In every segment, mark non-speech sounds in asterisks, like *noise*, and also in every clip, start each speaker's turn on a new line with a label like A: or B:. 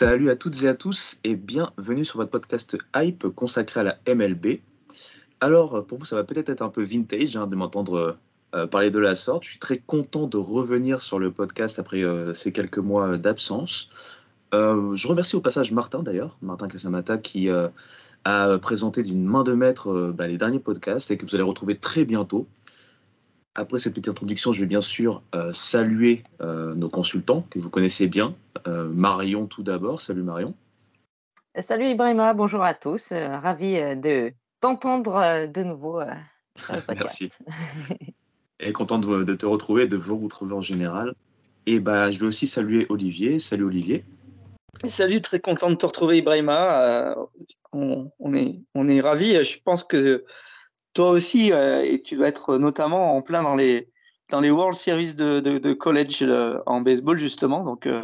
A: Salut à toutes et à tous et bienvenue sur votre podcast Hype consacré à la MLB. Alors, pour vous, ça va peut-être être un peu vintage hein, de m'entendre euh, parler de la sorte. Je suis très content de revenir sur le podcast après euh, ces quelques mois d'absence. Euh, je remercie au passage Martin d'ailleurs, Martin Casamata, qui a présenté d'une main de maître bah, les derniers podcasts et que vous allez retrouver très bientôt. Après cette petite introduction, je vais bien sûr euh, saluer euh, nos consultants que vous connaissez bien. Euh, Marion tout d'abord. Salut Marion.
B: Salut Ibrahima, bonjour à tous. Euh, ravi euh, de t'entendre euh, de nouveau. euh. *laughs*
A: Merci. *laughs* Et content de, de te retrouver et de vous retrouver en général. Et bah, je vais aussi saluer Olivier. Salut Olivier.
C: Salut, très content de te retrouver, Ibrahima. Euh, on, on est, on est ravis. Je pense que toi aussi, euh, et tu dois être notamment en plein dans les, dans les World Series de, de, de college euh, en baseball, justement. Donc, euh,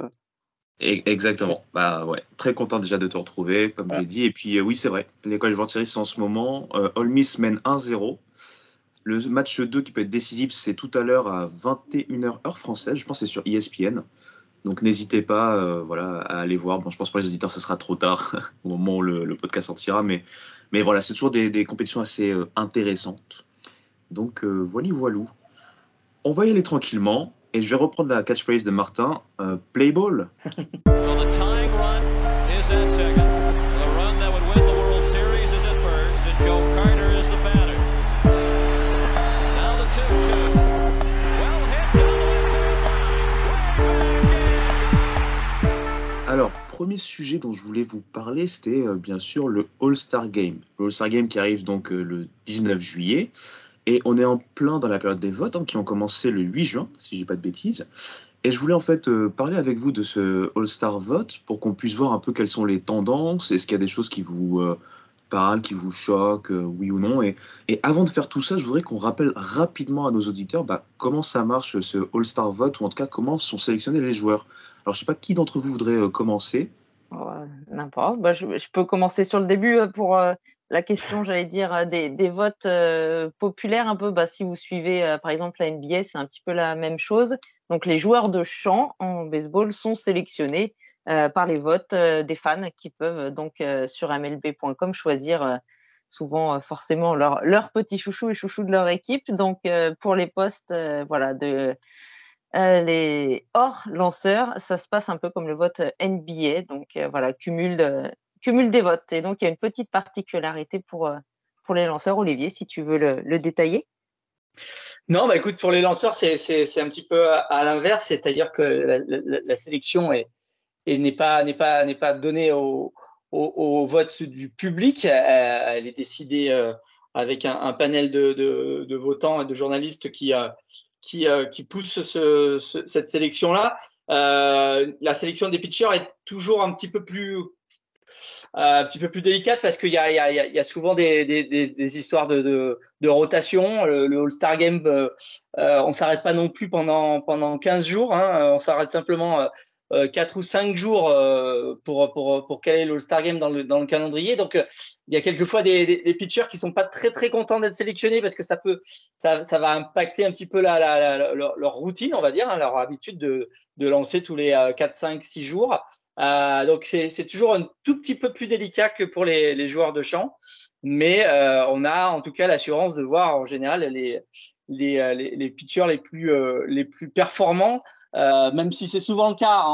A: Et- exactement. Bah ouais, très content déjà de te retrouver, comme je l'ai dit. Et puis euh, oui, c'est vrai. Les College World Series, c'est en ce moment. Euh, Ole Miss mène 1-0. Le match 2 qui peut être décisif, c'est tout à l'heure à 21h heure française. Je pense que c'est sur E ESPN. Donc n'hésitez pas euh, voilà, à aller voir. Bon, je pense pour les auditeurs, ce sera trop tard *laughs* au moment où le, podcast sortira. Mais, voilà, c'est toujours des, compétitions assez euh, intéressantes. Donc euh, voilà, voilou. On va y aller tranquillement. Et je vais reprendre la catchphrase de Martin. euh, *laughs* premier sujet dont je voulais vous parler, c'était euh, bien sûr le All-Star Game. Le All-Star Game qui arrive donc euh, le 19 juillet. Et on est en plein dans la période des votes, hein, qui ont commencé le 8 juin, si je dis pas de bêtises. Et je voulais en fait euh, parler avec vous de ce All-Star Vote pour qu'on puisse voir un peu quelles sont les tendances, est-ce qu'il y a des choses qui vous parlent, qui vous choquent, euh, oui ou non. Et, avant de faire tout ça, je voudrais qu'on rappelle rapidement à nos auditeurs bah, comment ça marche ce All-Star Vote, ou en tout cas comment sont sélectionnés les joueurs. Alors je sais pas qui d'entre vous voudrait euh, commencer.
B: Ouais, N'importe. Bah, je, peux commencer sur le début euh, pour la question, j'allais dire, des, votes populaires un peu. Bah, si vous suivez, par exemple, la NBA, c'est un petit peu la même chose. Donc, les joueurs de champ en baseball sont sélectionnés par les votes euh, des fans qui peuvent euh, donc euh, sur MLB.com choisir euh, souvent euh, forcément leur, leur petit chouchou et chouchou de leur équipe. Donc, euh, pour les postes euh, voilà, de, euh, les hors lanceurs, ça se passe un peu comme le vote euh, NBA, donc euh, voilà, cumul, de, des votes. Et donc il y a une petite particularité pour, euh, pour les lanceurs. Olivier, si tu veux le, le détailler.
C: Non, bah écoute, pour les lanceurs, c'est un petit peu à, l'inverse, c'est-à-dire que la sélection est, et n'est pas, n'est pas, n'est pas donnée au, vote du public. Euh, Elle est décidée euh, avec un, panel de, de, votants et de journalistes qui, euh, qui, qui poussent ce, ce- cette sélection-là. La sélection des pitchers est toujours un petit peu plus un petit peu plus délicate parce qu'il y y, y a souvent des, des, histoires de, de, rotation. Le, All-Star Game, euh, on s'arrête pas non plus pendant, pendant 15 jours. Hein, on s'arrête simplement 4 ou 5 jours euh, pour, pour, pour caler l'All-Star Game dans le, dans le calendrier. Donc, euh, il y a quelquefois des, des, des pitchers qui sont pas très très contents d'être sélectionnés parce que ça peut ça, ça va impacter un petit peu la, la, leur, routine, on va dire, hein, leur habitude de, de lancer tous les euh, 4, 5, 6 jours. Euh, donc c'est toujours un tout petit peu plus délicat que pour les, les joueurs de champ, mais euh, on a en tout cas l'assurance de voir en général les, les, euh, les, pitchers les plus, euh, les plus performants, euh, même si c'est souvent le cas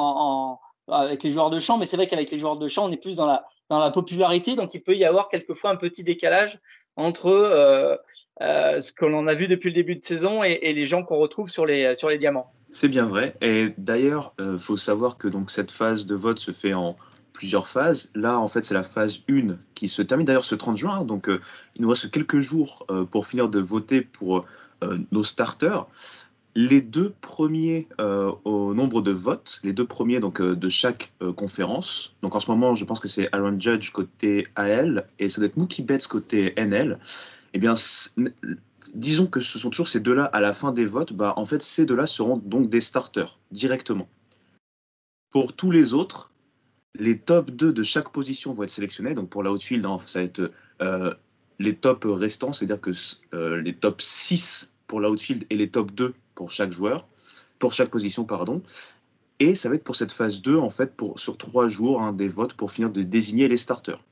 C: avec les joueurs de champ, mais c'est vrai qu'avec les joueurs de champ, on est plus dans la, popularité, donc il peut y avoir quelquefois un petit décalage entre euh, euh, ce que l'on a vu depuis le début de saison et, les gens qu'on retrouve sur les, sur les diamants.
A: C'est bien vrai. Et d'ailleurs, il faut savoir que donc, cette phase de vote se fait en plusieurs phases. Là, en fait, c'est la phase 1 qui se termine d'ailleurs ce 30 juin. Donc, il nous reste quelques jours pour finir de voter pour nos starters les deux premiers euh, au nombre de votes, les deux premiers donc euh, de chaque euh, conférence. Donc en ce moment, je pense que c'est Aaron Judge côté AL et ça doit être Mookie Betts côté NL. Eh bien, disons que ce sont toujours ces deux-là à la fin des votes. Bah, en fait, ces deux-là seront donc des starters directement. Pour tous les autres, les top 2 de chaque position vont être sélectionnés. Donc pour la outfield, hein, ça va être les top restants, c'est-à-dire que les top 6 pour l'outfield et les top 2 pour chaque joueur, pour chaque position, pardon. Et ça va être pour cette phase 2, en fait, pour, sur trois jours, hein, des votes pour finir de désigner les starters.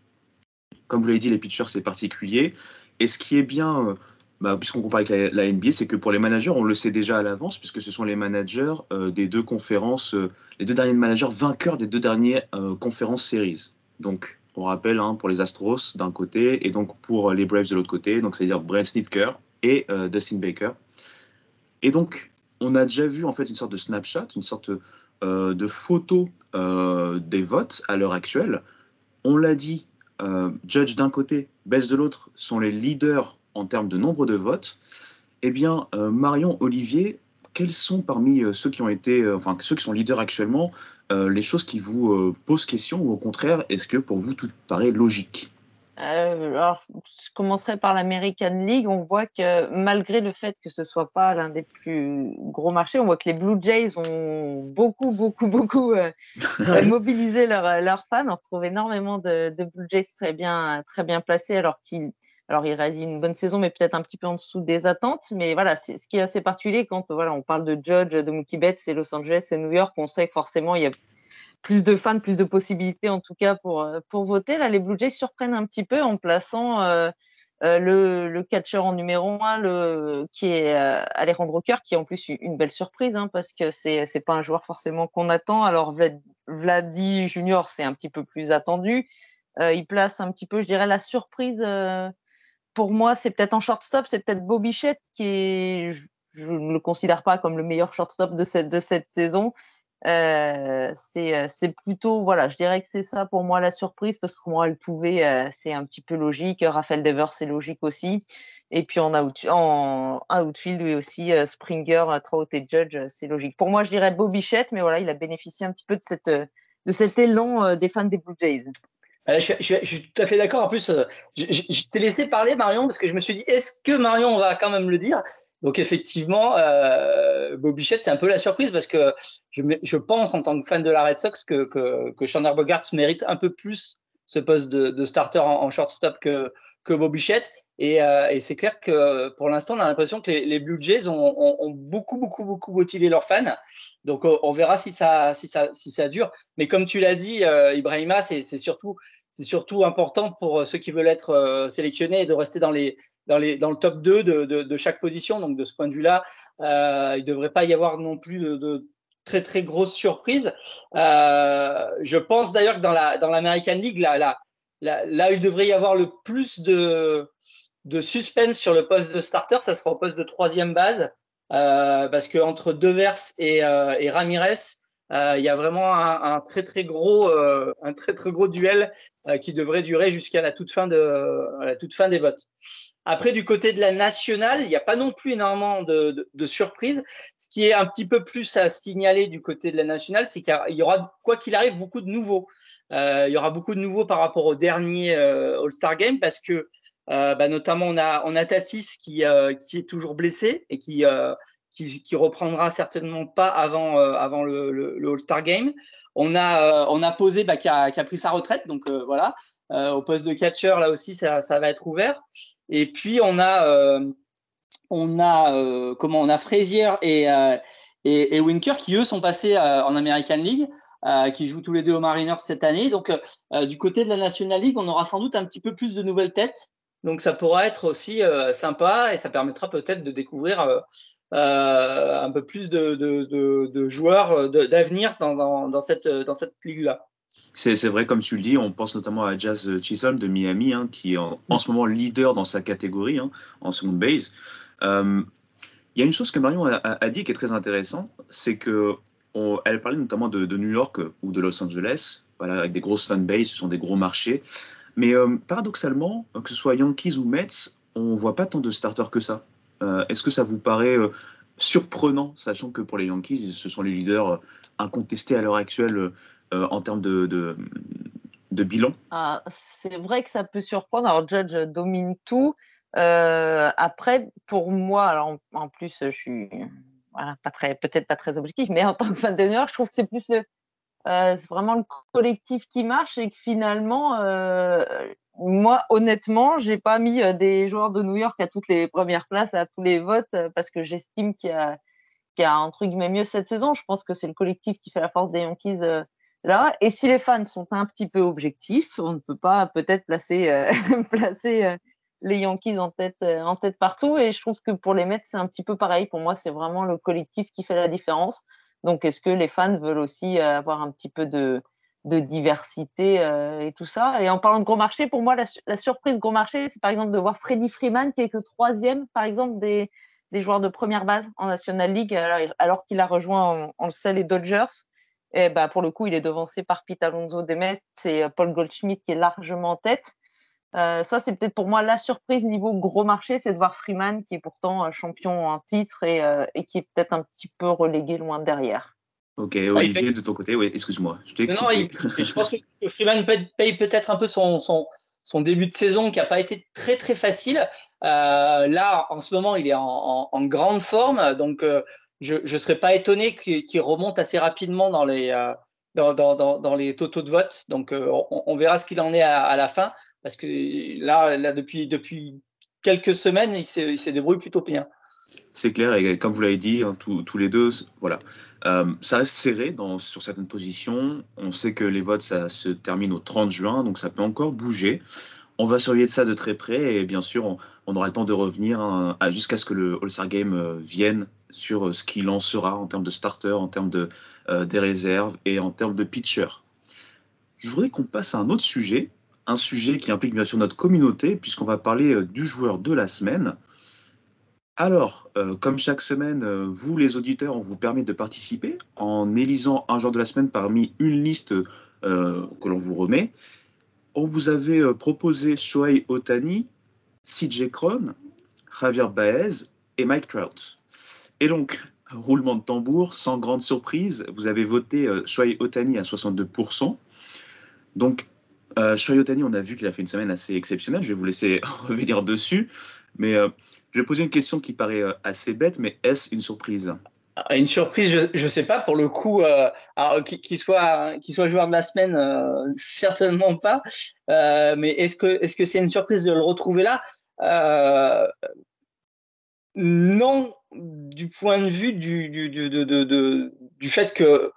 A: Comme vous l'avez dit, les pitchers, c'est particulier. Et ce qui est bien, euh, bah, puisqu'on compare avec la, NBA, c'est que pour les managers, on le sait déjà à l'avance, puisque ce sont les managers euh, des deux conférences, euh, les deux derniers managers vainqueurs des deux dernières conférences series. Donc, on rappelle, hein, pour les Astros d'un côté, et donc pour les Braves de l'autre côté, donc c'est-à-dire Brent Snitker et Dustin Baker. Et donc, on a déjà vu en fait une sorte de snapshot, une sorte euh, de photo euh, des votes à l'heure actuelle. On l'a dit, euh, Judge d'un côté, Bess de l'autre sont les leaders en termes de nombre de votes. Eh bien, Marion, Olivier, quels sont parmi ceux qui ont été, enfin ceux qui sont leaders actuellement, les choses qui vous posent question ou au contraire, est-ce que pour vous tout paraît logique?
B: Euh, alors, je commencerai par l'American League. On voit que malgré le fait que ce soit pas l'un des plus gros marchés, on voit que les Blue Jays ont beaucoup, beaucoup, beaucoup euh, *laughs* mobilisé leurs leur fans. On retrouve énormément de, de, Blue Jays très bien, très bien placés, alors qu'ils alors, il réalisent une bonne saison, mais peut-être un petit peu en dessous des attentes. Mais voilà, c'est ce qui est assez particulier quand voilà, on parle de Judge, de Mookie Betts, c'est Los Angeles et New York. On sait que forcément, il y a plus de fans, plus de possibilités en tout cas pour, euh, pour voter. Là, les Blue Jays surprennent un petit peu en plaçant euh, euh, le, le catcheur en numéro 1, le, qui est Alejandro Kerr, qui est en plus une belle surprise, hein, parce que c'est n'est pas un joueur forcément qu'on attend. Alors, Vladi Junior, c'est un petit peu plus attendu. il place un petit peu, je dirais, la surprise. pour moi, c'est peut-être en shortstop, c'est peut-être Bobichette, qui est, je ne le considère pas comme le meilleur shortstop de cette, de cette saison. Euh, euh, c'est plutôt, voilà, je dirais que c'est ça pour moi la surprise parce que moi, elle pouvait, euh, c'est un petit peu logique. Raphaël Devers, c'est logique aussi. Et puis en, out, outfield, lui aussi, Springer, Trout et Judge, c'est logique. Pour moi, je dirais Bichette, mais voilà, il a bénéficié un petit peu de, cette, de cet élan des fans des Blue Jays.
C: Je, je, suis tout à fait d'accord. En plus, je, je t'ai laissé parler, Marion, parce que je me suis dit, est-ce que Marion va quand même le dire? Donc effectivement, euh, Bobichette, c'est un peu la surprise parce que je, pense en tant que fan de la Red Sox que, que, que Chandler Bogarts mérite un peu plus ce poste de, starter en, shortstop que, que Bobichette. Et, euh, et c'est clair que pour l'instant, on a l'impression que les, Blue Jays ont, beaucoup, beaucoup, beaucoup motivé leurs fans. Donc on, verra si ça, dure. Mais comme tu l'as dit, euh, Ibrahima, c'est surtout c'est surtout important pour ceux qui veulent être euh, sélectionnés et de rester dans le top 2 de, chaque position. Donc, de ce point de vue-là, euh, il ne devrait pas y avoir non plus de, très, très grosses surprises. Euh, je pense d'ailleurs que dans la dans l'American League, là, là, là, il devrait y avoir le plus de, suspense sur le poste de starter. Ça sera au poste de troisième base. Euh, parce que entre Devers et, euh, Ramirez, euh, il y a vraiment un, très très gros euh, un très très gros duel euh, qui devrait durer jusqu'à la toute fin de la toute fin des votes. Après, du côté de la nationale, il n'y a pas non plus énormément de, de, surprises. Ce qui est un petit peu plus à signaler du côté de la nationale, c'est qu'il y aura, quoi qu'il arrive, beaucoup de nouveaux. Euh, il y aura beaucoup de nouveaux par rapport au dernier euh, All-Star Game parce que, euh, bah, notamment, on a, on a Tatis qui, qui est toujours blessé et qui, qui, qui, reprendra certainement pas avant, euh, avant le, All-Star Game. On a, euh, on a posé bah, qui, a, qui, a, pris sa retraite, donc euh, voilà. au poste de catcher, là aussi, ça, ça, va être ouvert. Et puis on a, on a comment on a Frazier et, et, et, Winker qui eux sont passés en American League. qui jouent tous les deux aux Mariners cette année. Donc, du côté de la National League, on aura sans doute un petit peu plus de nouvelles têtes. Donc, ça pourra être aussi sympa et ça permettra peut-être de découvrir euh, un peu plus de, joueurs d'avenir dans, cette, dans cette ligue-là.
A: C'est vrai, comme tu le dis, on pense notamment à Jazz Chisholm de Miami, hein, qui est en, ce moment leader dans sa catégorie hein, en seconde base. Euh, il y a une chose que Marion a, dit qui est très intéressant, c'est que elle parlait notamment de, New York ou de Los Angeles, avec des grosses fanbases, ce sont des gros marchés. Mais euh, paradoxalement, que ce soit Yankees ou Mets, on voit pas tant de starters que ça. Euh, est-ce que ça vous paraît surprenant, sachant que pour les Yankees, ce sont les leaders incontestés à l'heure actuelle en termes de, bilan?
B: Ah, C'est vrai que ça peut surprendre. Alors, Judge domine tout. Euh, après, pour moi, alors en, plus, je suis peut-être pas très objectif, mais en tant que fan York, je trouve que c'est plus le, euh, vraiment le collectif qui marche et que finalement, euh, moi, honnêtement, j'ai pas mis des joueurs de New York à toutes les premières places, à tous les votes, parce que j'estime qu'il y a, qu'il y a mieux cette saison. Je pense que c'est le collectif qui fait la force des Yankees là. Et si les fans sont un petit peu objectifs, on ne peut pas peut-être placer, *laughs* les Yankees en tête, euh, en tête partout. Et je trouve que pour les Mets, c'est un petit peu pareil. Pour moi, c'est vraiment le collectif qui fait la différence. Donc, est-ce que les fans veulent aussi euh, avoir un petit peu de, diversité euh, et tout ça? Et en parlant de gros marché, pour moi, la, surprise gros marché, c'est par exemple de voir Freddy Freeman, qui est que troisième, par exemple, des, joueurs de première base en National League, alors, qu'il a rejoint, on, le sait, les Dodgers. Et bah, pour le coup, il est devancé par Pete Alonso des Mets c'est Paul Goldschmidt qui est largement en tête. Euh, ça, c'est peut-être pour moi la surprise niveau gros marché, c'est de voir Freeman, qui est pourtant euh, champion en titre euh, et, qui est peut-être un petit peu relégué loin derrière.
A: Ok, Olivier, de ton côté, oui, excuse-moi.
C: Je, non, *laughs* je pense que Freeman paye peut-être un peu son, son, début de saison qui n'a pas été très très facile. là, en ce moment, il est en, grande forme, donc je ne serais pas étonné qu'il remonte assez rapidement dans les, dans, dans, dans, les totaux de vote. Donc, on, verra ce qu'il en est à la fin parce que là, là depuis, depuis quelques semaines, il s'est débrouillé plutôt bien.
A: C'est clair, et comme vous l'avez dit, hein, tous les deux, voilà. Euh, ça reste serré dans, sur certaines positions. On sait que les votes, ça se termine au 30 juin, donc ça peut encore bouger. On va surveiller ça de très près, et bien sûr, on, aura le temps de revenir hein, jusqu'à ce que le All-Star Game euh, vienne sur euh, ce qu'il en sera en termes de starter, en termes de, des réserves et en termes de pitcher. Je voudrais qu'on passe à un autre sujet, un sujet qui implique bien sûr notre communauté, puisqu'on va parler euh, du joueur de la semaine. Alors, euh, comme chaque semaine, euh, vous les auditeurs, on vous permet de participer en élisant un joueur de la semaine parmi une liste que l'on vous remet. On vous avait proposé Shohei Otani, CJ Cron, Javier Baez et Mike Trout. Et donc, roulement de tambour, sans grande surprise, vous avez voté Shohei Otani à 62%. Donc, euh, Shoyotani, on a vu qu'il a fait une semaine assez exceptionnelle. Je vais vous laisser *laughs* revenir dessus. Mais euh, je vais poser une question qui paraît euh, assez bête, mais est-ce une surprise?
C: Ah, Une surprise, je ne sais pas. Pour le coup, qu'il soit, soit joueur de la semaine, *laughs* certainement pas. mais est-ce que c'est -ce c'est une surprise de le retrouver là? Non, du point de vue du, du, du, du fait que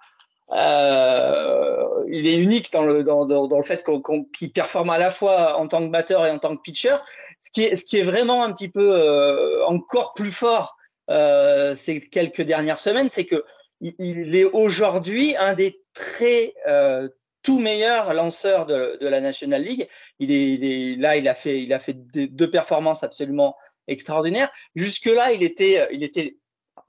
C: euh, il est unique dans le, dans, dans, le fait qu'il performe à la fois en tant que batteur et en tant que pitcher. Ce qui est, ce qui est vraiment un petit peu euh, encore plus fort euh, ces quelques dernières semaines, c'est que il, est aujourd'hui un des très euh, tout meilleurs lanceurs de, de, la National League. Il est, il est, là, il a fait, il a fait deux performances absolument extraordinaires. Jusque là, il était, il était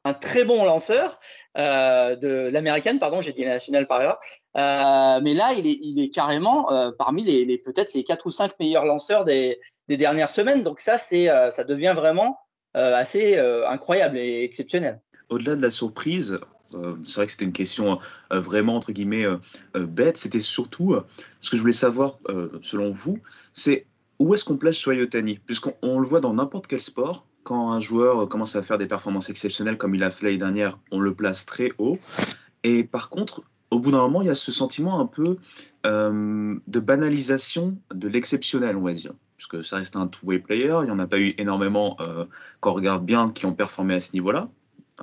C: un très bon lanceur. Euh, de l'américaine, pardon, j'ai dit la nationale par erreur. Euh, mais là, il est, il est carrément euh, parmi les, peut-être les quatre ou cinq meilleurs lanceurs des, des dernières semaines. Donc ça, c'est, ça devient vraiment assez incroyable et exceptionnel.
A: Au-delà de la surprise, c'est vrai que c'était une question vraiment entre guillemets bête. C'était surtout ce que je voulais savoir, selon vous, c'est où est-ce qu'on place Shoyotani Puisqu'on le voit dans n'importe quel sport, quand un joueur commence à faire des performances exceptionnelles comme il a fait l'année dernière, on le place très haut. Et par contre, au bout d'un moment, il y a ce sentiment un peu euh, de banalisation de l'exceptionnel, on va dire. Puisque ça reste un two-way player, il n'y en a pas eu énormément, euh, quand regarde bien, qui ont performé à ce niveau-là,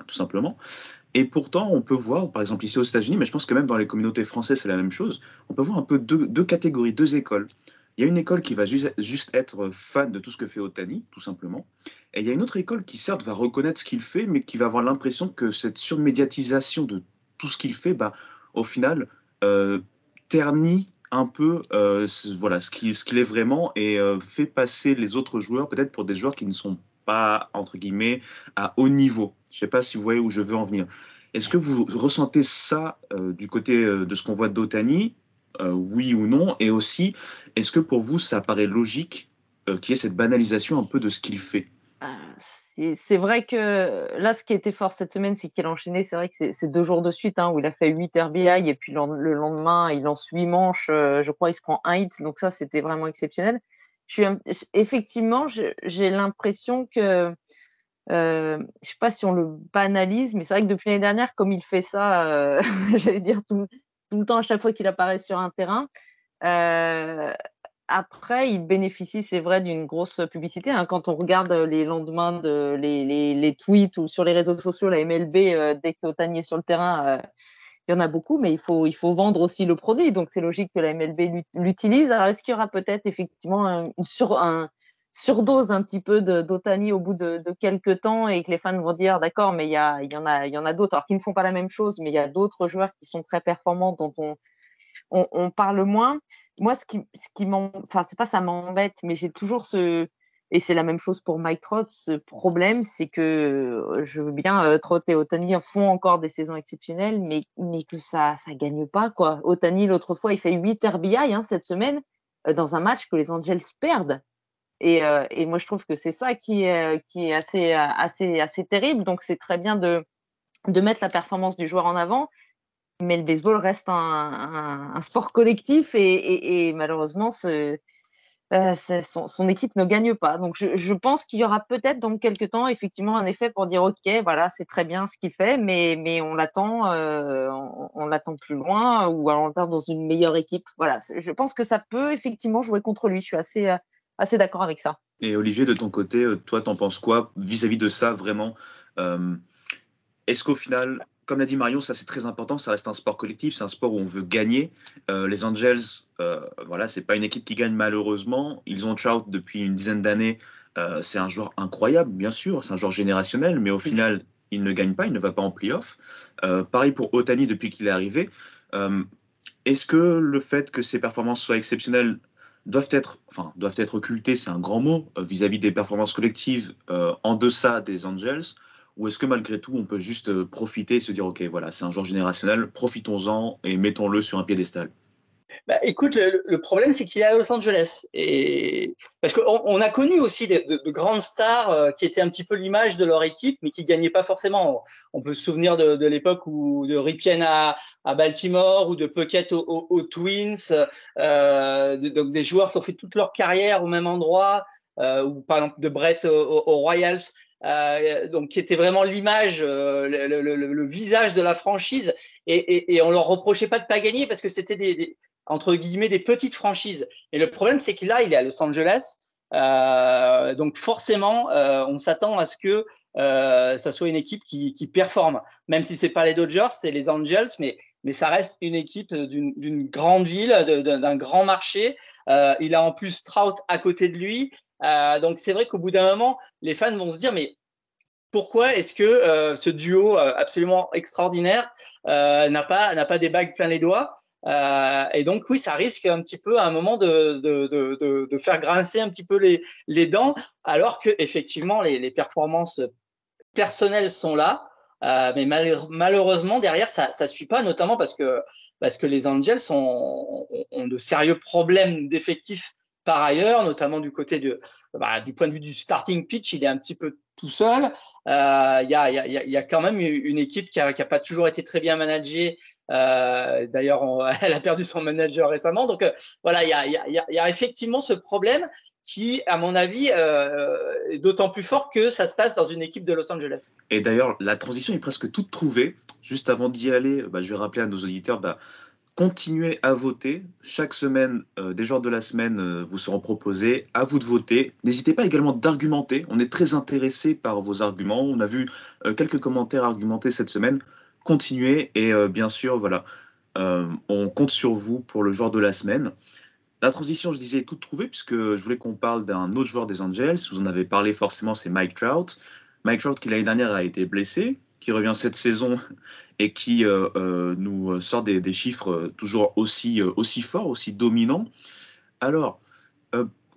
A: tout simplement. Et pourtant, on peut voir, par exemple ici aux États-Unis, mais je pense que même dans les communautés françaises, c'est la même chose, on peut voir un peu deux catégories, deux écoles. Il y a une école qui va juste être fan de tout ce que fait Otani, tout simplement. Et il y a une autre école qui, certes, va reconnaître ce qu'il fait, mais qui va avoir l'impression que cette surmédiatisation de tout ce qu'il fait, bah, au final, euh, ternit un peu euh, voilà, ce qu'il est vraiment et euh, fait passer les autres joueurs peut-être pour des joueurs qui ne sont pas, entre guillemets, à haut niveau. Je ne sais pas si vous voyez où je veux en venir. Est-ce que vous ressentez ça du côté de ce qu'on voit d'Otani? Oui ou non Et aussi, est-ce que pour vous, ça paraît logique euh, qu'il y ait cette banalisation un peu de ce qu'il fait?
B: Euh, C'est vrai que là, ce qui était fort cette semaine, c'est qu'il a enchaîné. C'est vrai que c'est- deux jours de suite hein, où il a fait 8 RBI et puis le, le lendemain, il lance 8 manches. euh, je crois il se prend un hit. Donc, ça, c'était vraiment exceptionnel. Effectivement, j'ai l'impression que. euh, je sais pas si on le banalise, mais c'est vrai que depuis l'année dernière, comme il fait ça, euh, *laughs* j'allais dire tout, tout le temps à chaque fois qu'il apparaît sur un terrain, euh, après, il bénéficie, c'est vrai, d'une grosse publicité. hein. Quand on regarde les lendemains de les, les- tweets ou sur les réseaux sociaux, la MLB, euh, dès qu'Otani est sur le terrain, euh, il y en a beaucoup, mais il faut, il faut vendre aussi le produit. Donc, c'est logique que la MLB l'ut- l'utilise. Alors, est-ce qu'il y aura peut-être effectivement un- sur, un, surdose un petit peu d'Otani au bout de, quelques temps et que les fans vont dire d'accord, mais il y, a, y en a, y en a d'autres, alors qui ne font pas la même chose, mais il y a d'autres joueurs qui sont très performants dont on, on, on parle moins. Moi, ce qui, ce qui m'en, enfin, c'est pas ça m'embête, mais j'ai toujours ce, et c'est la même chose pour Mike Trout, ce problème, c'est que euh, je veux bien euh, Trout et Otani font encore des saisons exceptionnelles, mais, mais que ça, ça gagne pas, quoi. Otani, l'autre fois, il fait 8 RBI hein, cette semaine euh, dans un match que les Angels perdent. Et, euh, et moi, je trouve que c'est ça qui est, euh, euh, assez, terrible. Donc, c'est très bien de, mettre la performance du joueur en avant. Mais le baseball reste un, sport collectif et, malheureusement, son, équipe ne gagne pas. Donc, je, pense qu'il y aura peut-être dans quelques temps, effectivement, un effet pour dire OK, voilà, c'est très bien ce qu'il fait, mais, on l'attend, on, l'attend plus loin ou alors on l'attend dans une meilleure équipe. Voilà, je pense que ça peut effectivement jouer contre lui. Je suis assez, assez d'accord avec ça.
A: Et Olivier, de ton côté, euh, toi, t'en penses quoi vis-à-vis de ça, vraiment Euh, Est-ce qu'au final, comme l'a dit Marion, ça c'est très important, ça reste un sport collectif, c'est un sport où on veut gagner. Euh, les Angels, euh, voilà, c'est pas une équipe qui gagne malheureusement. Ils ont Trout depuis une dizaine d'années. Euh, c'est un joueur incroyable, bien sûr, c'est un joueur générationnel, mais au final, il ne gagne pas, il ne va pas en playoff. Pareil pour Otani depuis qu'il est arrivé. Est-ce que le fait que ses performances soient exceptionnelles doivent être, enfin, doivent être occultées, c'est un grand mot, euh, vis-à-vis des performances collectives euh, en deçà des Angels Ou est-ce que malgré tout, on peut juste euh, profiter et se dire, OK, voilà, c'est un joueur générationnel, profitons-en et mettons-le sur un piédestal?
C: Bah, écoute, le, le problème, c'est qu'il est à Los Angeles. Et... Parce qu'on on a connu aussi de, de- de grandes stars euh, qui étaient un petit peu l'image de leur équipe, mais qui gagnaient pas forcément. On peut se souvenir de, de l'époque où de Ripien à, à Baltimore ou de Puckett aux, Twins, euh, donc des joueurs qui ont fait toute leur carrière au même endroit, euh, ou par exemple de Brett aux Royals. euh, donc qui était vraiment l'image, euh, le, le- le- le visage de la franchise, et, et, et on leur reprochait pas de pas gagner parce que c'était des, des, entre guillemets des petites franchises. Et le problème, c'est que là, il est à Los Angeles. Euh, donc forcément, euh, on s'attend à ce que euh, ça soit une équipe qui, qui performe. Même si c'est pas les Dodgers, c'est les Angels, mais, mais ça reste une équipe d'une grande ville, d'un grand marché. Euh, il a en plus Trout à côté de lui. Donc c'est vrai qu'au bout d'un moment, les fans vont se dire, mais pourquoi est-ce que ce duo absolument extraordinaire n'a pas n'a pas des bagues plein les doigts? Euh, et donc oui, ça risque un petit peu à un moment de, de, de, de, faire grincer un petit peu les, les dents, alors que effectivement les, les performances personnelles sont là, euh, mais mal- malheureusement derrière ça ça suit pas, notamment parce que parce que les Angels ont, ont de sérieux problèmes d'effectifs par ailleurs, notamment du côté bah, du point de vue du starting pitch, il est un petit peu tout seul. Il y, a, quand même une équipe qui n'a pas toujours été très bien managée. Euh, D'ailleurs, *laughs* elle a perdu son manager récemment. Donc voilà, il y a effectivement ce problème qui, à mon avis, euh, est d'autant plus fort que ça se passe dans une équipe de Los Angeles.
A: Et d'ailleurs, la transition est presque toute trouvée. Juste avant d'y aller, bah, je vais rappeler à nos auditeurs, bah, continuez à voter. Chaque semaine, euh, des joueurs de la semaine euh, vous seront proposés. À vous de voter. N'hésitez pas également d'argumenter. On est très intéressé par vos arguments. On a vu euh, quelques commentaires argumentés cette semaine. Continuez et bien sûr, voilà, on compte sur vous pour le joueur de la semaine. La transition, je disais, est toute trouvée puisque je voulais qu'on parle d'un autre joueur des Angels. Vous en avez parlé forcément, c'est Mike Trout. Mike Trout qui l'année dernière a été blessé, qui revient cette saison et qui nous sort des, chiffres toujours aussi, aussi forts, aussi dominants. Alors,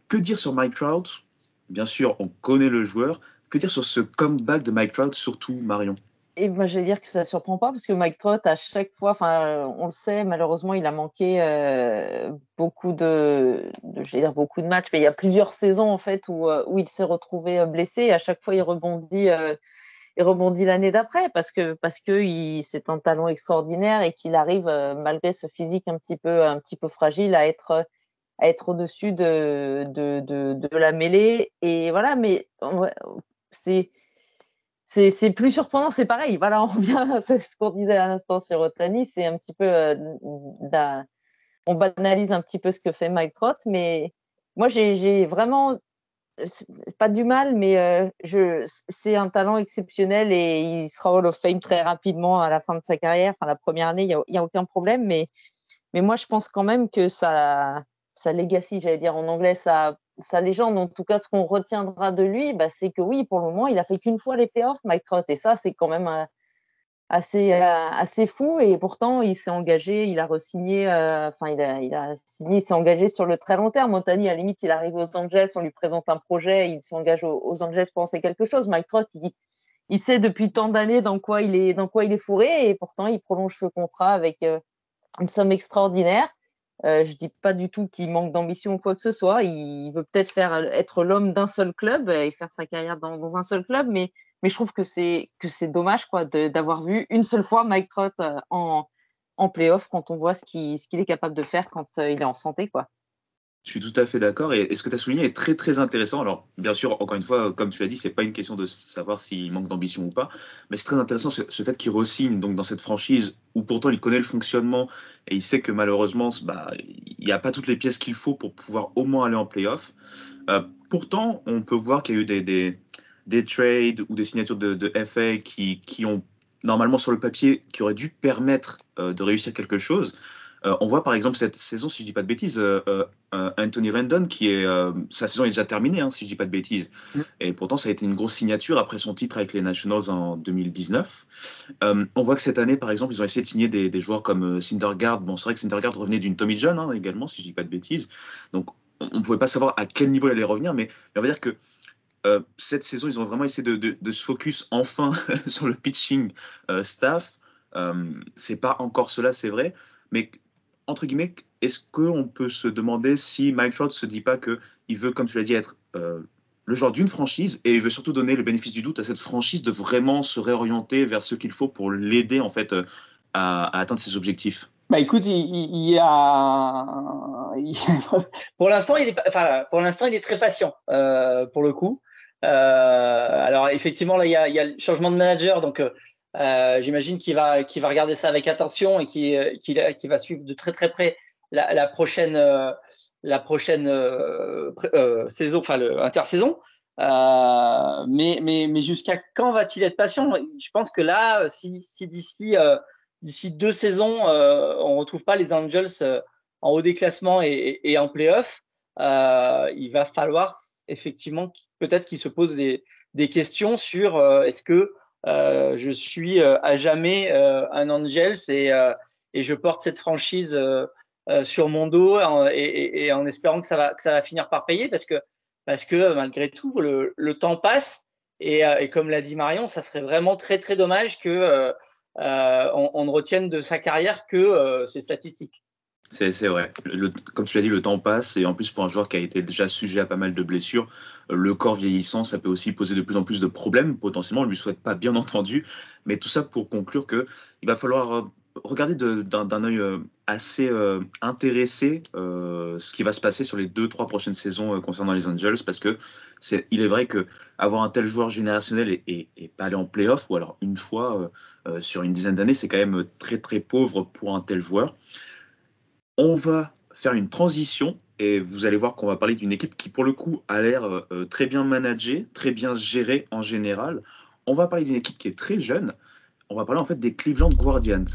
A: que dire sur Mike Trout? Bien sûr, on connaît le joueur. Que dire sur ce comeback de Mike Trout, surtout Marion?
B: Et moi, je vais dire que ça ne surprend pas parce que Mike Trout, à chaque fois, on le sait, malheureusement, il a manqué euh, beaucoup de, vais dire beaucoup de matchs, mais il y a plusieurs saisons en fait où, euh, où il s'est retrouvé euh, blessé. À chaque fois, il rebondit, il rebondit l'année d'après parce que parce que c'est un talent extraordinaire et qu'il arrive, malgré ce physique un petit peu un petit peu fragile, à être à être au-dessus de, de, de, de, la mêlée. Et voilà, mais c'est c'est plus surprenant, c'est pareil. Voilà, on revient à *laughs* ce qu'on disait à l'instant sur Otani, c'est un petit peu, euh, on banalise un petit peu ce que fait Mike Trott, mais moi j'ai vraiment pas du mal, mais euh, c'est un talent exceptionnel et il sera Hall of Fame très rapidement à la fin de sa carrière. Enfin, la première année, il n'y a, aucun problème, mais, mais moi je pense quand même que sa, sa legacy, j'allais dire en anglais, sa légende, en tout cas, ce qu'on retiendra de lui, bah, c'est que oui, pour le moment, il a fait qu'une fois les playoffs, Mike Trout, et ça, c'est quand même euh, assez, euh, assez fou. Et pourtant, il s'est engagé, il a re-signé, euh, enfin, il, a, il a signé, il s'est engagé sur le très long terme. Montani, à la limite, il arrive aux Angeles, on lui présente un projet, il s'engage aux, Angeles pour penser quelque chose. Mike Trout, il, il sait depuis tant d'années dans quoi il est, dans quoi il est fourré, et pourtant, il prolonge ce contrat avec une somme extraordinaire. Euh, je dis pas du tout qu'il manque d'ambition ou quoi que ce soit. Il veut peut-être faire être l'homme d'un seul club et faire sa carrière dans, un seul club, mais, mais je trouve que c'est que c'est dommage quoi d'avoir vu une seule fois Mike Trout euh, en, en playoff quand on voit ce qu'il est capable de faire quand euh, il est en santé quoi.
A: Je suis tout à fait d'accord. Et, ce que tu as souligné est très, très intéressant. Alors, bien sûr, encore une fois, comme tu l'as dit, c'est pas une question de savoir s'il manque d'ambition ou pas. Mais c'est très intéressant ce, fait qu'il re-signe donc, dans cette franchise où pourtant il connaît le fonctionnement et il sait que malheureusement, bah, il n'y a pas toutes les pièces qu'il faut pour pouvoir au moins aller en playoff. Euh, pourtant, on peut voir qu'il y a eu des, des, trades ou des signatures de, de FA qui, qui ont normalement sur le papier, qui auraient dû permettre euh, de réussir quelque chose. Euh, on voit par exemple cette saison, si je dis pas de bêtises, euh, euh, Anthony Rendon, qui est sa saison est déjà terminée, hein, si je dis pas de bêtises. Mm. Et pourtant, ça a été une grosse signature après son titre avec les Nationals en 2019. on voit que cette année, par exemple, ils ont essayé de signer des, joueurs comme Syndergaard. Bon, c'est vrai que Syndergaard revenait d'une Tommy John hein, également, si je dis pas de bêtises. Donc, on ne pouvait pas savoir à quel niveau il allait revenir, mais on va dire que cette saison, ils ont vraiment essayé de, se focus enfin *laughs* sur le pitching staff. c'est pas encore cela, c'est vrai, mais entre guillemets, est-ce qu'on peut se demander si Mike Trout se dit pas qu'il veut, comme tu l'as dit, être euh, le genre d'une franchise et il veut surtout donner le bénéfice du doute à cette franchise de vraiment se réorienter vers ce qu'il faut pour l'aider en fait euh, à, atteindre ses objectifs?
C: Bah écoute, il, y a, *laughs* pour l'instant il est, enfin il est très patient euh, pour le coup. Alors effectivement là il y, a, le changement de manager donc euh, j'imagine qu'il va, va regarder ça avec attention et qu'il va suivre de très très près la, prochaine, la prochaine euh, euh, saison, enfin l'intersaison. mais mais, mais jusqu'à quand va-t-il être patient? Je pense que là, si, d'ici deux saisons, on ne retrouve pas les Angels en haut des classements et, et en playoff, il va falloir effectivement peut-être qu'il se pose des, questions sur est-ce que euh, je suis euh, à jamais euh, un Angels et, je porte cette franchise sur mon dos et, en espérant que ça va, finir par payer parce que, parce que malgré tout, le, temps passe et, et comme l'a dit Marion, ça serait vraiment très très dommage que on, on, ne retienne de sa carrière que ses statistiques.
A: C'est vrai. comme tu l'as dit, le temps passe et en plus pour un joueur qui a été déjà sujet à pas mal de blessures, le corps vieillissant, ça peut aussi poser de plus en plus de problèmes potentiellement. On ne lui souhaite pas, bien entendu. Mais tout ça pour conclure que il va falloir euh, regarder d'un œil euh, assez euh, intéressé ce qui va se passer sur les deux trois prochaines saisons concernant les Angels parce que il est vrai que avoir un tel joueur générationnel et, et, pas aller en playoff ou alors une fois sur une dizaine d'années c'est quand même très très pauvre pour un tel joueur. On va faire une transition et vous allez voir qu'on va parler d'une équipe qui, pour le coup, a l'air euh, très bien managée, très bien gérée en général. On va parler d'une équipe qui est très jeune. On va parler en fait des Cleveland Guardians.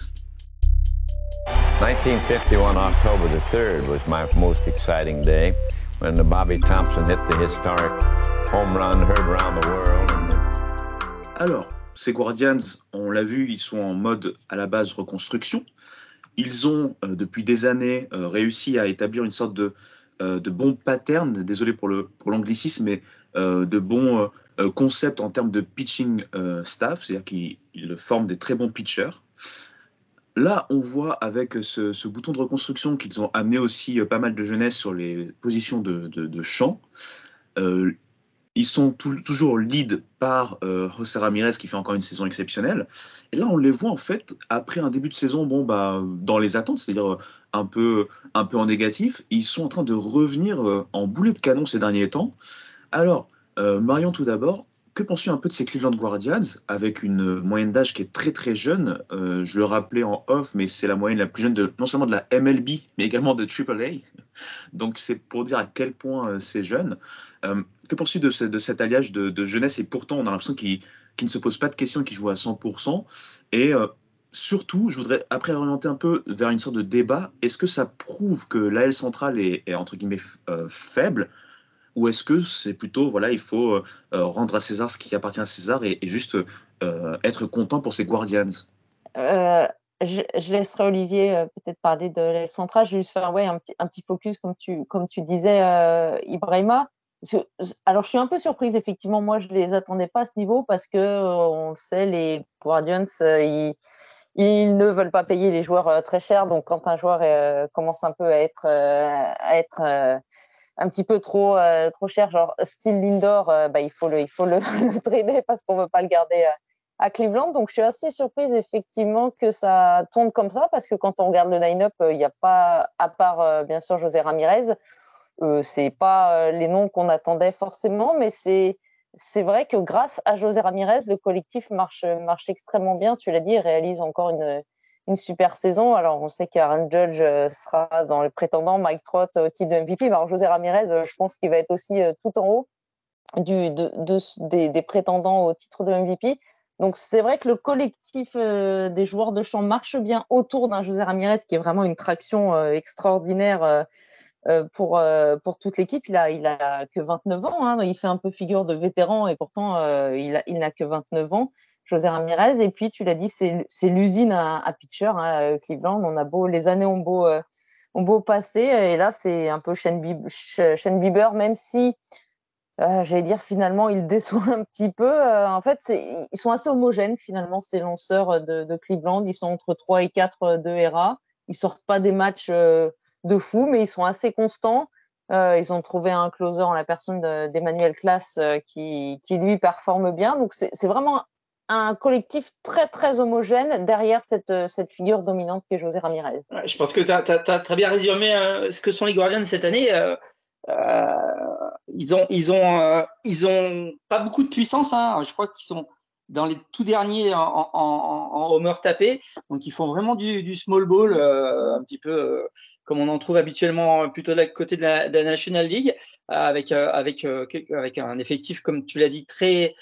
A: 1951 October the 3rd was my most exciting day when the Bobby Thompson hit the historic home run heard around the world. Alors, ces Guardians, on l'a vu, ils sont en mode à la base reconstruction. Ils ont, euh, depuis des années, euh, réussi à établir une sorte de, euh, de bon pattern, désolé pour l'anglicisme, pour mais de bons concepts en termes de pitching staff, c'est-à-dire qu'ils forment des très bons pitchers. Là, on voit avec ce, bouton de reconstruction qu'ils ont amené aussi pas mal de jeunesse sur les positions de, de, de champ. Ils sont toujours lead par euh, José Ramirez qui fait encore une saison exceptionnelle. Et là, on les voit en fait après un début de saison, bon bah dans les attentes, c'est-à-dire euh, un peu un peu en négatif. Ils sont en train de revenir euh, en boulet de canon ces derniers temps. Alors, Marion, tout d'abord, que penses-tu un peu de ces Cleveland Guardians avec une moyenne d'âge qui est très très jeune Je le rappelais en off, mais c'est la moyenne la plus jeune de non seulement de la MLB, mais également de AAA. Donc c'est pour dire à quel point c'est jeune. Que penses-tu de, de, cet alliage de, jeunesse? Et pourtant on a l'impression qu'il ne se pose pas de questions qu'il joue à 100% Et euh, surtout, je voudrais après orienter un peu vers une sorte de débat. Est-ce que ça prouve que l'AL centrale est, entre guillemets euh, faible? Ou est-ce que c'est plutôt, voilà, il faut euh, rendre à César ce qui appartient à César et, juste être content pour ses Guardians?
B: Je, laisserai Olivier peut-être parler de l'AL centrale. Je vais juste faire ouais, un, petit, un petit focus, comme tu, comme tu disais, Ibrahima alors, je suis un peu surprise, effectivement. Moi, je ne les attendais pas à ce niveau parce que, euh, on le sait, les Guardians, euh, ils, ne veulent pas payer les joueurs euh, très cher. Donc, quand un joueur commence un peu à être, à être un petit peu trop, trop cher, genre style Lindor, bah, il faut le, il faut *laughs* le, trader parce qu'on veut pas le garder à Cleveland. Donc, je suis assez surprise, effectivement, que ça tourne comme ça parce que quand on regarde le line-up, il n'y a pas, à part, bien sûr, José Ramirez, euh, c'est pas euh, les noms qu'on attendait forcément, mais c'est c'est vrai que grâce à José Ramirez, le collectif marche, marche extrêmement bien. Tu l'as dit, réalise encore une, une super saison. Alors, on sait qu'Aaron Judge euh, sera dans les prétendants, Mike Trott au titre de MVP. Alors, José Ramirez, je pense qu'il va être aussi tout en haut des, prétendants au titre de MVP. Donc, c'est vrai que le collectif des joueurs de champ marche bien autour d'un José Ramirez qui est vraiment une traction extraordinaire euh, pour, euh, pour toute l'équipe. Il a, il a que 29 ans. Hein, il fait un peu figure de vétéran et pourtant, euh, il, il n'a que 29 ans. José Ramirez. Et puis, tu l'as dit, c'est l'usine à, à, pitcher, hein, Cleveland. On a beau, les années ont beau, ont beau passer. Et là, c'est un peu Shane Bieber, même si, j'allais dire, finalement, il *laughs* déçoit un petit peu. en fait, ils sont assez homogènes, finalement, ces lanceurs de, de, Cleveland. Ils sont entre 3 et 4 de ERA. Ils sortent pas des matchs de fou, mais ils sont assez constants. Euh, ils ont trouvé un closer en la personne d'Emmanuel Classe euh, qui, qui, lui performe bien. Donc c'est vraiment un collectif très très homogène derrière cette, cette figure dominante qui est José Ramirez.
C: Je pense que tu as, très bien résumé euh, ce que sont les Guardians cette année. ils ont ils ont ils ont pas beaucoup de puissance. Hein. Je crois qu'ils sont dans les tout derniers en, en, homer tapé. Donc, ils font vraiment du, small ball, euh, un petit peu euh, comme on en trouve habituellement plutôt de la côté de la, de la National League, avec, euh, avec, avec un effectif, comme tu l'as dit, très,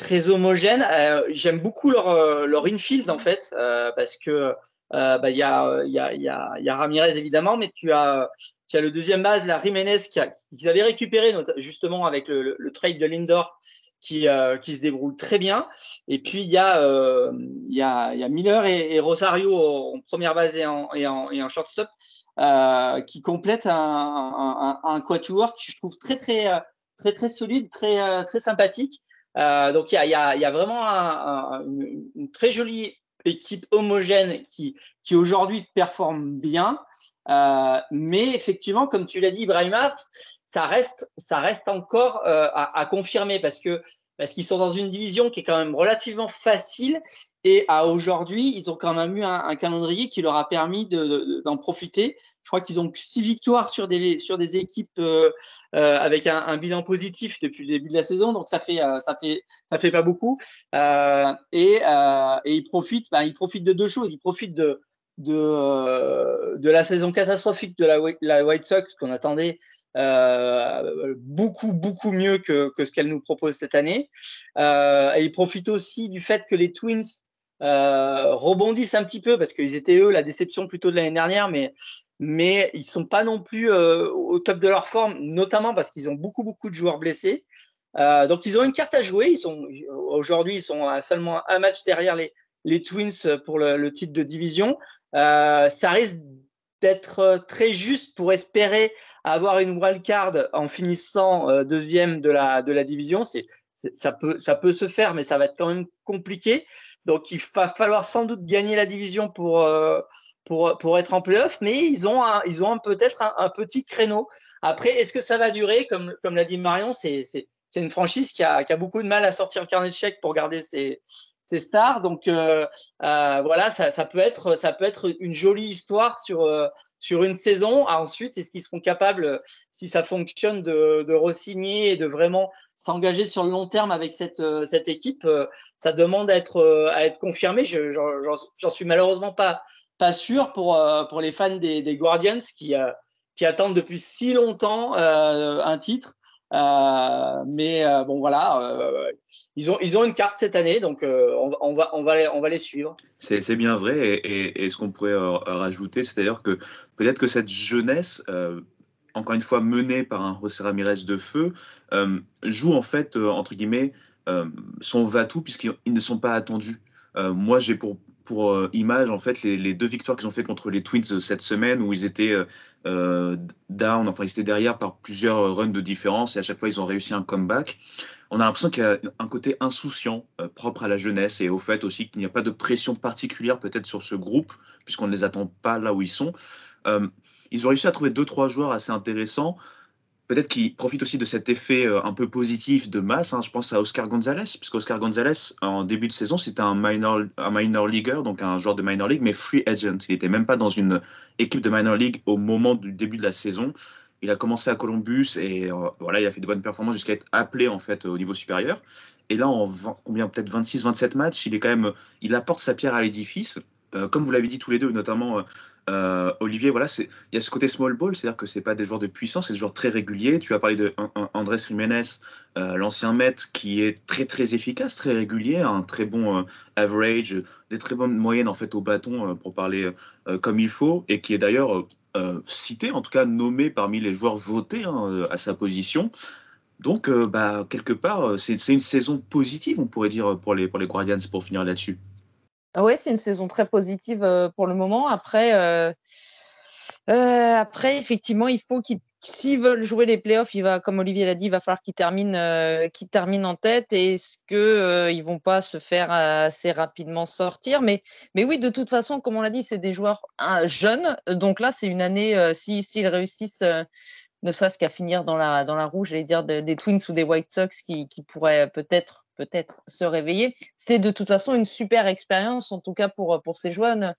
C: très homogène. J'aime beaucoup leur, leur infield, en fait, parce que bah, il y, a, y, a, y, y a Ramirez, évidemment, mais tu as, tu as le deuxième base, la Jiménez, qu'ils avaient récupéré justement avec le, trade de Lindor qui, euh, qui se débrouille très bien. Et puis, il y a, euh, il a, Miller et, Rosario en première base et en, et en, et en shortstop euh, qui complètent un, un, un, quatuor qui je trouve très, très, très, très solide, très, euh, très sympathique. Euh, donc, il y a, y a, y a vraiment un, une, une, très jolie équipe homogène qui, qui aujourd'hui performe bien. Euh, mais effectivement, comme tu l'as dit, Ibrahima, ça reste, ça reste encore euh, à, à, confirmer parce que parce qu'ils sont dans une division qui est quand même relativement facile et à aujourd'hui, ils ont quand même eu un, calendrier qui leur a permis d'en de, de, profiter. Je crois qu'ils ont six victoires sur des sur des équipes euh, euh, avec un, bilan positif depuis le début de la saison, donc ça fait euh, ça fait ça fait pas beaucoup. Et, et ils profitent, ben, ils profitent de deux choses. Ils profitent de de, de la saison catastrophique de la, la White Sox qu'on attendait euh, beaucoup, beaucoup mieux que, que ce qu'elle nous propose cette année. Euh, et ils profitent aussi du fait que les Twins euh, rebondissent un petit peu parce qu'ils étaient eux la déception plutôt de l'année dernière, mais mais ils sont pas non plus au top de leur forme, notamment parce qu'ils ont beaucoup beaucoup de joueurs blessés. donc ils ont une carte à jouer. Ils sont aujourd'hui ils sont à seulement un match derrière les, les Twins pour le, titre de division. ça risque d'être très juste pour espérer avoir une wild card en finissant deuxième de la de la division. C'est ça peut, ça peut se faire, mais ça va être quand même compliqué. Donc, il va falloir sans doute gagner la division pour, euh, pour, pour être en playoff, mais ils ont, ils ont peut-être un, petit créneau. Après, est-ce que ça va durer? Comme, comme l'a dit Marion, c'est une franchise qui a, qui a, beaucoup de mal à sortir le carnet de chèques pour garder ses, ses stars. Donc, euh, euh, voilà, ça, ça, peut être, ça peut être une jolie histoire sur, sur une saison. Ah, ensuite, est-ce qu'ils seront capables, si ça fonctionne, de, de re-signer et de vraiment s'engager sur le long terme avec cette, euh, cette équipe euh, Ça demande à être, euh, à être confirmé. Je J'en suis malheureusement pas, pas sûr pour, pour les fans des, des Guardians qui, qui attendent depuis si longtemps un titre. Euh, mais euh, bon, voilà, euh, ils, ont, ils ont une carte cette année, donc on, va, on, va les, on va les suivre.
A: C'est bien vrai, et, et, ce qu'on pourrait rajouter, c'est d'ailleurs que peut-être que cette jeunesse, encore une fois menée par un José Ramirez de feu, joue en fait, entre guillemets, son va-tout, puisqu'ils ne sont pas attendus. moi, j'ai pour, pour euh, image en fait les, deux victoires qu'ils ont fait contre les Twins euh, cette semaine où ils étaient euh, down, enfin ils étaient derrière par plusieurs runs de différence et à chaque fois ils ont réussi un comeback. On a l'impression qu'il y a un côté insouciant propre à la jeunesse et au fait aussi qu'il n'y a pas de pression particulière peut-être sur ce groupe puisqu'on ne les attend pas là où ils sont. ils ont réussi à trouver deux trois joueurs assez intéressants peut-être qu'il profite aussi de cet effet euh, un peu positif de masse. Hein. Je pense à Oscar Gonzalez, puisque Oscar Gonzalez, en début de saison, c'était un minor, un leaguer, donc un joueur de minor league, mais free agent. Il n'était même pas dans une équipe de minor league au moment du début de la saison. Il a commencé à Columbus et euh, voilà, il a fait de bonnes performances jusqu'à être appelé en fait au niveau supérieur. Et là, en combien? Peut-être 26-27 matchs, il est quand même, il apporte sa pierre à l'édifice. Euh, comme vous l'avez dit tous les deux, notamment euh, Olivier, voilà, il y a ce côté small ball, c'est-à-dire que c'est pas des joueurs de puissance, c'est des joueurs très réguliers. Tu as parlé de Andrés Jiménez, euh, l'ancien maître, qui est très très efficace, très régulier, un très bon euh, average, des très bonnes moyennes en fait au bâton pour parler comme il faut, et qui est d'ailleurs cité, en tout cas nommé parmi les joueurs votés hein, à sa position. Donc, bah, quelque part, c'est une saison positive, on pourrait dire, pour les, pour les Guardians, pour finir là-dessus.
B: Ah ouais, c'est une saison très positive euh, pour le moment. Après, euh, euh, après, effectivement, il faut qu'ils, s'ils veulent jouer les playoffs, il va, comme Olivier l'a dit, il va falloir qu'ils terminent, qu'ils terminent en tête. Est-ce que ils vont pas se faire assez rapidement sortir? Mais, mais oui, de toute façon, comme on l'a dit, c'est des joueurs hein, jeunes. Donc là, c'est une année. si s'ils réussissent ne serait-ce qu'à finir dans la, dans la rouge, j'allais dire des Twins ou des White Sox qui, pourraient peut-être peut-être se réveiller. C'est de toute façon une super expérience, en tout cas pour, pour, ces, jeunes,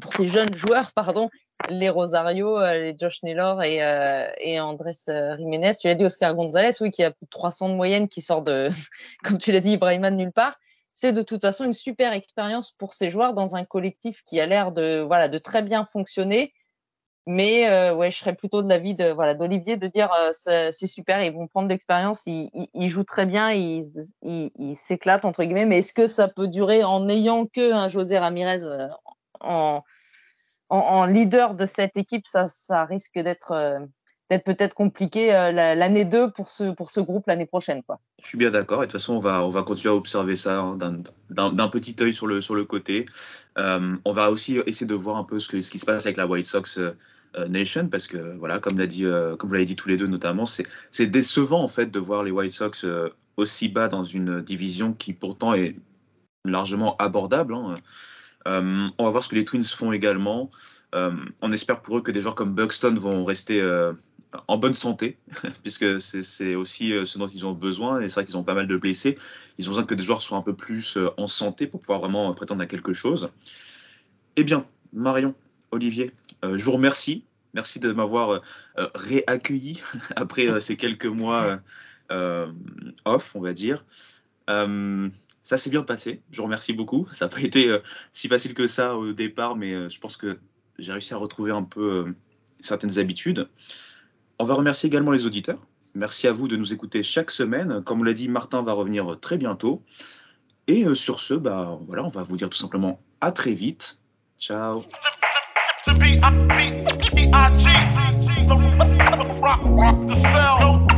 B: pour ces jeunes joueurs, pardon, les Rosario, euh, les Josh Naylor et, euh, et Andrés euh, Jiménez. Tu l'as dit, Oscar Gonzalez, oui, qui a plus de 300 de moyenne, qui sort de, *laughs* comme tu l'as dit, Ibrahima de nulle part. C'est de toute façon une super expérience pour ces joueurs dans un collectif qui a l'air de, voilà, de très bien fonctionner mais euh, ouais, je serais plutôt de l'avis de voilà d'Olivier de dire euh, c'est super, ils vont prendre de l'expérience, ils, jouent très bien, ils s'éclatent entre guillemets. Mais est-ce que ça peut durer en n'ayant que un José Ramirez euh, en, leader de cette équipe Ça, ça risque d'être d'être peut-être compliqué l'année 2 pour ce, pour ce groupe l'année prochaine. Quoi.
A: Je suis bien d'accord. De toute façon, on va, on va continuer à observer ça hein, d'un petit œil sur le, sur le côté. on va aussi essayer de voir un peu ce, que, ce qui se passe avec la White Sox euh, Nation parce que voilà, comme l'a dit, euh, comme vous l'avez dit tous les deux notamment, c'est décevant en fait de voir les White Sox euh, aussi bas dans une division qui pourtant est largement abordable. Hein. on va voir ce que les Twins font également. on espère pour eux que des joueurs comme Buxton vont rester en bonne santé, *laughs* puisque c'est aussi ce dont ils ont besoin. Et c'est vrai qu'ils ont pas mal de blessés. Ils ont besoin que des joueurs soient un peu plus en santé pour pouvoir vraiment prétendre à quelque chose. Eh bien, Marion, Olivier, je vous remercie Merci de m'avoir euh, euh, réaccueilli *laughs* après euh, ces quelques mois off, on va dire. ça s'est bien passé. Je vous remercie beaucoup. Ça n'a pas été si facile que ça au départ, mais je pense que j'ai réussi à retrouver un peu certaines habitudes. On va remercier également les auditeurs. Merci à vous de nous écouter chaque semaine. Comme l'a dit, Martin va revenir très bientôt. Et sur ce, bah, voilà, on va vous dire tout simplement à très vite. Ciao. I B E I G. The rock, rock the cell.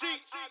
D: cheat.